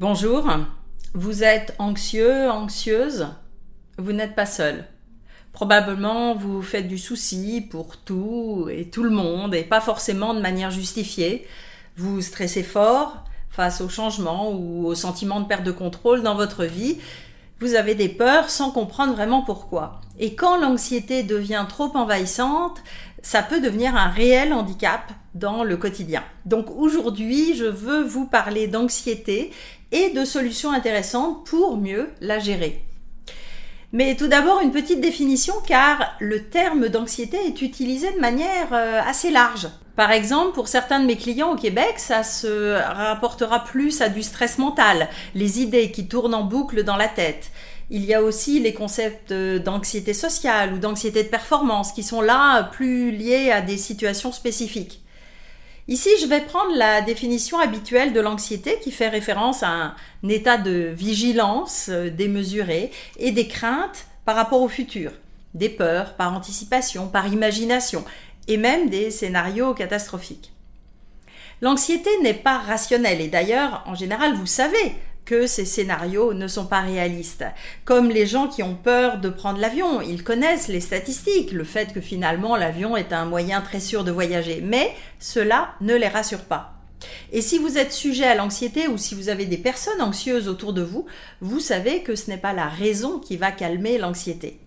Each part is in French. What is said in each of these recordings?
Bonjour, vous êtes anxieux, anxieuse? Vous n'êtes pas seul. Probablement vous faites du souci pour tout et tout le monde et pas forcément de manière justifiée. Vous stressez fort face au changement ou au sentiment de perte de contrôle dans votre vie. Vous avez des peurs sans comprendre vraiment pourquoi. Et quand l'anxiété devient trop envahissante, ça peut devenir un réel handicap dans le quotidien. Donc aujourd'hui, je veux vous parler d'anxiété et de solutions intéressantes pour mieux la gérer. Mais tout d'abord, une petite définition car le terme d'anxiété est utilisé de manière euh, assez large. Par exemple, pour certains de mes clients au Québec, ça se rapportera plus à du stress mental, les idées qui tournent en boucle dans la tête. Il y a aussi les concepts d'anxiété sociale ou d'anxiété de performance qui sont là plus liés à des situations spécifiques. Ici, je vais prendre la définition habituelle de l'anxiété qui fait référence à un état de vigilance euh, démesuré et des craintes par rapport au futur, des peurs par anticipation, par imagination et même des scénarios catastrophiques. L'anxiété n'est pas rationnelle et d'ailleurs, en général, vous savez, que ces scénarios ne sont pas réalistes. Comme les gens qui ont peur de prendre l'avion, ils connaissent les statistiques, le fait que finalement l'avion est un moyen très sûr de voyager, mais cela ne les rassure pas. Et si vous êtes sujet à l'anxiété ou si vous avez des personnes anxieuses autour de vous, vous savez que ce n'est pas la raison qui va calmer l'anxiété.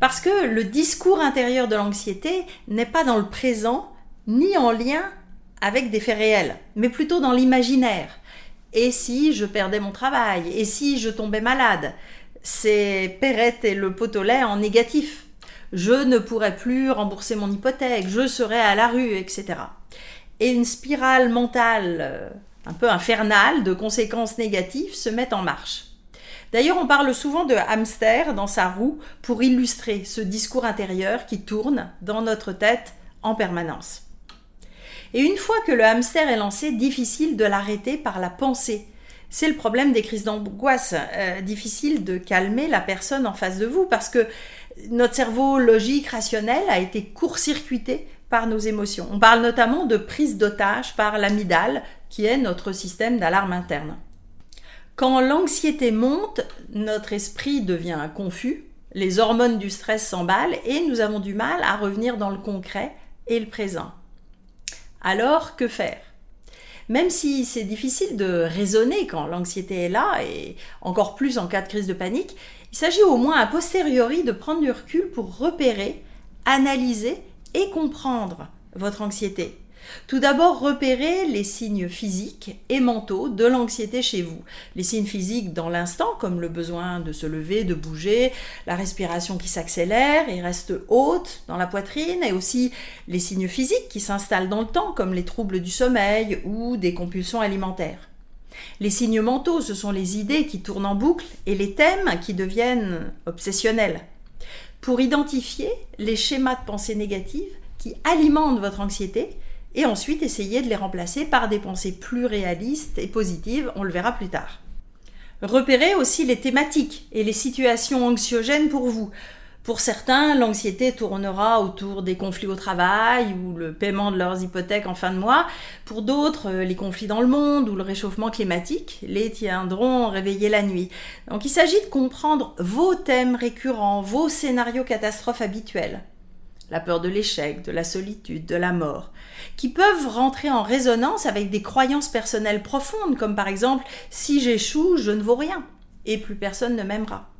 Parce que le discours intérieur de l'anxiété n'est pas dans le présent ni en lien avec des faits réels, mais plutôt dans l'imaginaire. Et si je perdais mon travail? Et si je tombais malade? C'est Perrette et le pot au lait en négatif. Je ne pourrais plus rembourser mon hypothèque, je serais à la rue, etc. Et une spirale mentale euh, un peu infernale de conséquences négatives se met en marche. D'ailleurs, on parle souvent de hamster dans sa roue pour illustrer ce discours intérieur qui tourne dans notre tête en permanence. Et une fois que le hamster est lancé, difficile de l'arrêter par la pensée. C'est le problème des crises d'angoisse. Euh, difficile de calmer la personne en face de vous parce que notre cerveau logique, rationnel a été court-circuité par nos émotions. On parle notamment de prise d'otage par l'amygdale, qui est notre système d'alarme interne. Quand l'anxiété monte, notre esprit devient confus, les hormones du stress s'emballent et nous avons du mal à revenir dans le concret et le présent. Alors, que faire? Même si c'est difficile de raisonner quand l'anxiété est là, et encore plus en cas de crise de panique, il s'agit au moins a posteriori de prendre du recul pour repérer, analyser et comprendre votre anxiété. Tout d'abord, repérez les signes physiques et mentaux de l'anxiété chez vous. Les signes physiques dans l'instant, comme le besoin de se lever, de bouger, la respiration qui s'accélère et reste haute dans la poitrine, et aussi les signes physiques qui s'installent dans le temps, comme les troubles du sommeil ou des compulsions alimentaires. Les signes mentaux, ce sont les idées qui tournent en boucle et les thèmes qui deviennent obsessionnels. Pour identifier les schémas de pensée négatives qui alimentent votre anxiété, et ensuite essayer de les remplacer par des pensées plus réalistes et positives, on le verra plus tard. Repérez aussi les thématiques et les situations anxiogènes pour vous. Pour certains, l'anxiété tournera autour des conflits au travail ou le paiement de leurs hypothèques en fin de mois. Pour d'autres, les conflits dans le monde ou le réchauffement climatique les tiendront réveillés la nuit. Donc il s'agit de comprendre vos thèmes récurrents, vos scénarios catastrophes habituels la peur de l'échec, de la solitude, de la mort, qui peuvent rentrer en résonance avec des croyances personnelles profondes, comme par exemple si j'échoue, je ne vaux rien, et plus personne ne m'aimera.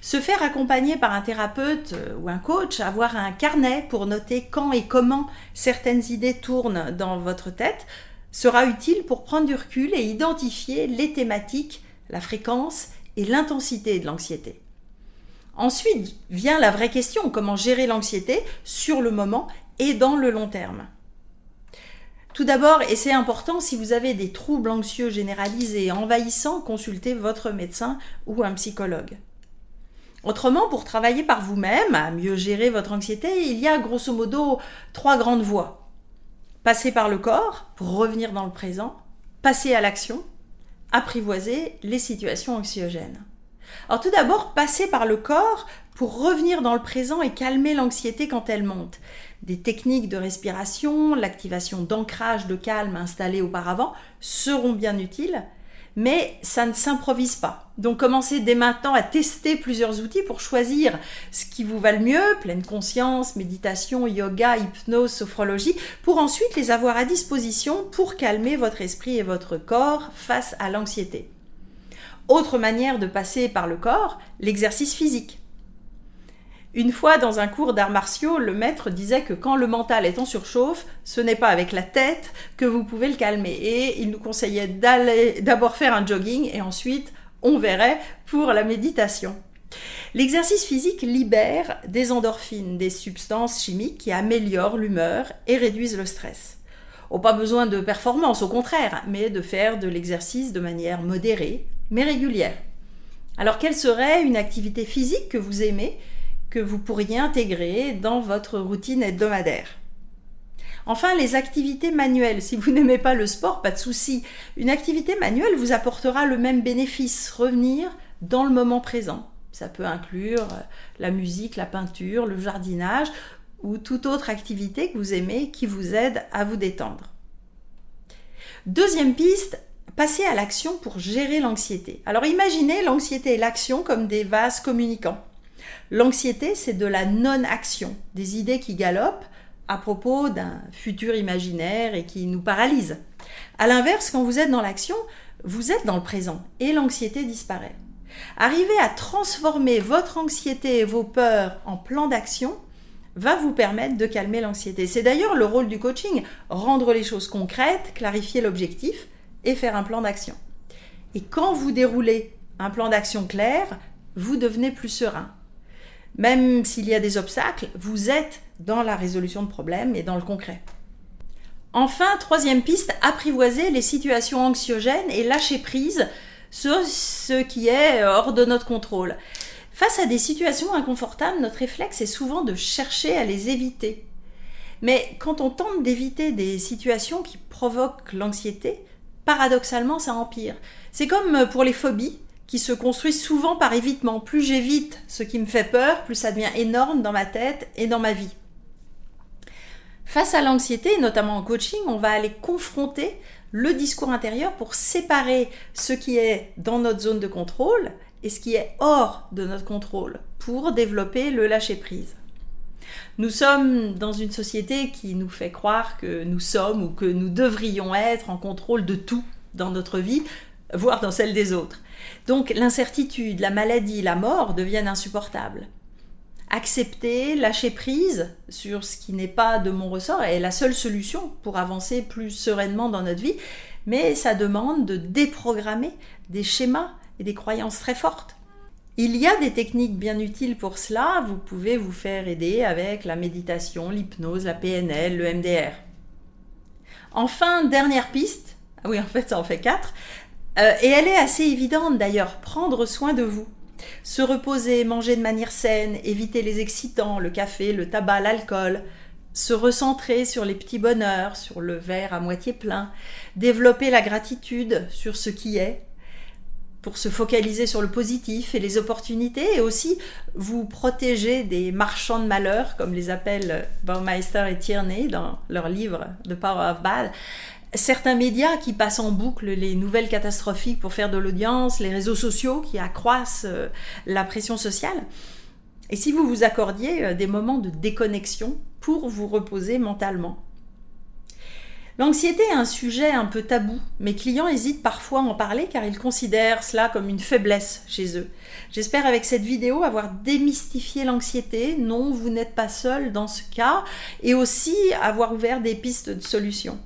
Se faire accompagner par un thérapeute euh, ou un coach, avoir un carnet pour noter quand et comment certaines idées tournent dans votre tête, sera utile pour prendre du recul et identifier les thématiques, la fréquence et l'intensité de l'anxiété. Ensuite vient la vraie question, comment gérer l'anxiété sur le moment et dans le long terme. Tout d'abord, et c'est important, si vous avez des troubles anxieux généralisés envahissants, consultez votre médecin ou un psychologue. Autrement, pour travailler par vous-même, à mieux gérer votre anxiété, il y a grosso modo trois grandes voies. Passer par le corps pour revenir dans le présent, passer à l'action, apprivoiser les situations anxiogènes. Alors tout d'abord, passer par le corps pour revenir dans le présent et calmer l'anxiété quand elle monte. Des techniques de respiration, l'activation d'ancrage de calme installées auparavant seront bien utiles, mais ça ne s'improvise pas. Donc commencez dès maintenant à tester plusieurs outils pour choisir ce qui vous va le mieux, pleine conscience, méditation, yoga, hypnose, sophrologie, pour ensuite les avoir à disposition pour calmer votre esprit et votre corps face à l'anxiété. Autre manière de passer par le corps, l'exercice physique. Une fois dans un cours d'arts martiaux, le maître disait que quand le mental est en surchauffe, ce n'est pas avec la tête que vous pouvez le calmer. Et il nous conseillait d'aller d'abord faire un jogging et ensuite on verrait pour la méditation. L'exercice physique libère des endorphines, des substances chimiques qui améliorent l'humeur et réduisent le stress. Oh, pas besoin de performance, au contraire, mais de faire de l'exercice de manière modérée, mais régulière. Alors, quelle serait une activité physique que vous aimez que vous pourriez intégrer dans votre routine hebdomadaire? Enfin, les activités manuelles. Si vous n'aimez pas le sport, pas de souci. Une activité manuelle vous apportera le même bénéfice, revenir dans le moment présent. Ça peut inclure euh, la musique, la peinture, le jardinage ou toute autre activité que vous aimez qui vous aide à vous détendre. Deuxième piste, passer à l'action pour gérer l'anxiété. Alors imaginez l'anxiété et l'action comme des vases communicants. L'anxiété, c'est de la non-action, des idées qui galopent à propos d'un futur imaginaire et qui nous paralysent. À l'inverse, quand vous êtes dans l'action, vous êtes dans le présent et l'anxiété disparaît. Arriver à transformer votre anxiété et vos peurs en plan d'action va vous permettre de calmer l'anxiété. C'est d'ailleurs le rôle du coaching, rendre les choses concrètes, clarifier l'objectif et faire un plan d'action. Et quand vous déroulez un plan d'action clair, vous devenez plus serein, même s'il y a des obstacles, vous êtes dans la résolution de problèmes et dans le concret. Enfin, troisième piste, apprivoiser les situations anxiogènes et lâcher prise sur ce qui est hors de notre contrôle. Face à des situations inconfortables, notre réflexe est souvent de chercher à les éviter. Mais quand on tente d'éviter des situations qui provoquent l'anxiété, paradoxalement, ça empire. C'est comme pour les phobies qui se construit souvent par évitement. Plus j'évite ce qui me fait peur, plus ça devient énorme dans ma tête et dans ma vie. Face à l'anxiété, notamment en coaching, on va aller confronter le discours intérieur pour séparer ce qui est dans notre zone de contrôle et ce qui est hors de notre contrôle pour développer le lâcher-prise. Nous sommes dans une société qui nous fait croire que nous sommes ou que nous devrions être en contrôle de tout dans notre vie, voire dans celle des autres. Donc l'incertitude, la maladie, la mort deviennent insupportables. Accepter, lâcher prise sur ce qui n'est pas de mon ressort est la seule solution pour avancer plus sereinement dans notre vie, mais ça demande de déprogrammer des schémas et des croyances très fortes. Il y a des techniques bien utiles pour cela, vous pouvez vous faire aider avec la méditation, l'hypnose, la PNL, le MDR. Enfin, dernière piste, ah oui en fait ça en fait quatre, euh, et elle est assez évidente d'ailleurs, prendre soin de vous. Se reposer, manger de manière saine, éviter les excitants, le café, le tabac, l'alcool, se recentrer sur les petits bonheurs, sur le verre à moitié plein, développer la gratitude sur ce qui est, pour se focaliser sur le positif et les opportunités, et aussi vous protéger des marchands de malheur, comme les appellent Baumeister et Tierney dans leur livre The Power of Bad, certains médias qui passent en boucle les nouvelles catastrophiques pour faire de l'audience, les réseaux sociaux qui accroissent euh, la pression sociale. Et si vous vous accordiez euh, des moments de déconnexion pour vous reposer mentalement. L'anxiété est un sujet un peu tabou. Mes clients hésitent parfois à en parler car ils considèrent cela comme une faiblesse chez eux. J'espère avec cette vidéo avoir démystifié l'anxiété. Non, vous n'êtes pas seul dans ce cas et aussi avoir ouvert des pistes de solutions.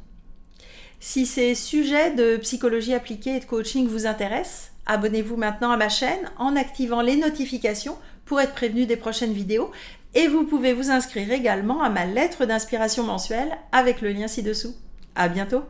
Si ces sujets de psychologie appliquée et de coaching vous intéressent, abonnez-vous maintenant à ma chaîne en activant les notifications pour être prévenu des prochaines vidéos et vous pouvez vous inscrire également à ma lettre d'inspiration mensuelle avec le lien ci-dessous. À bientôt!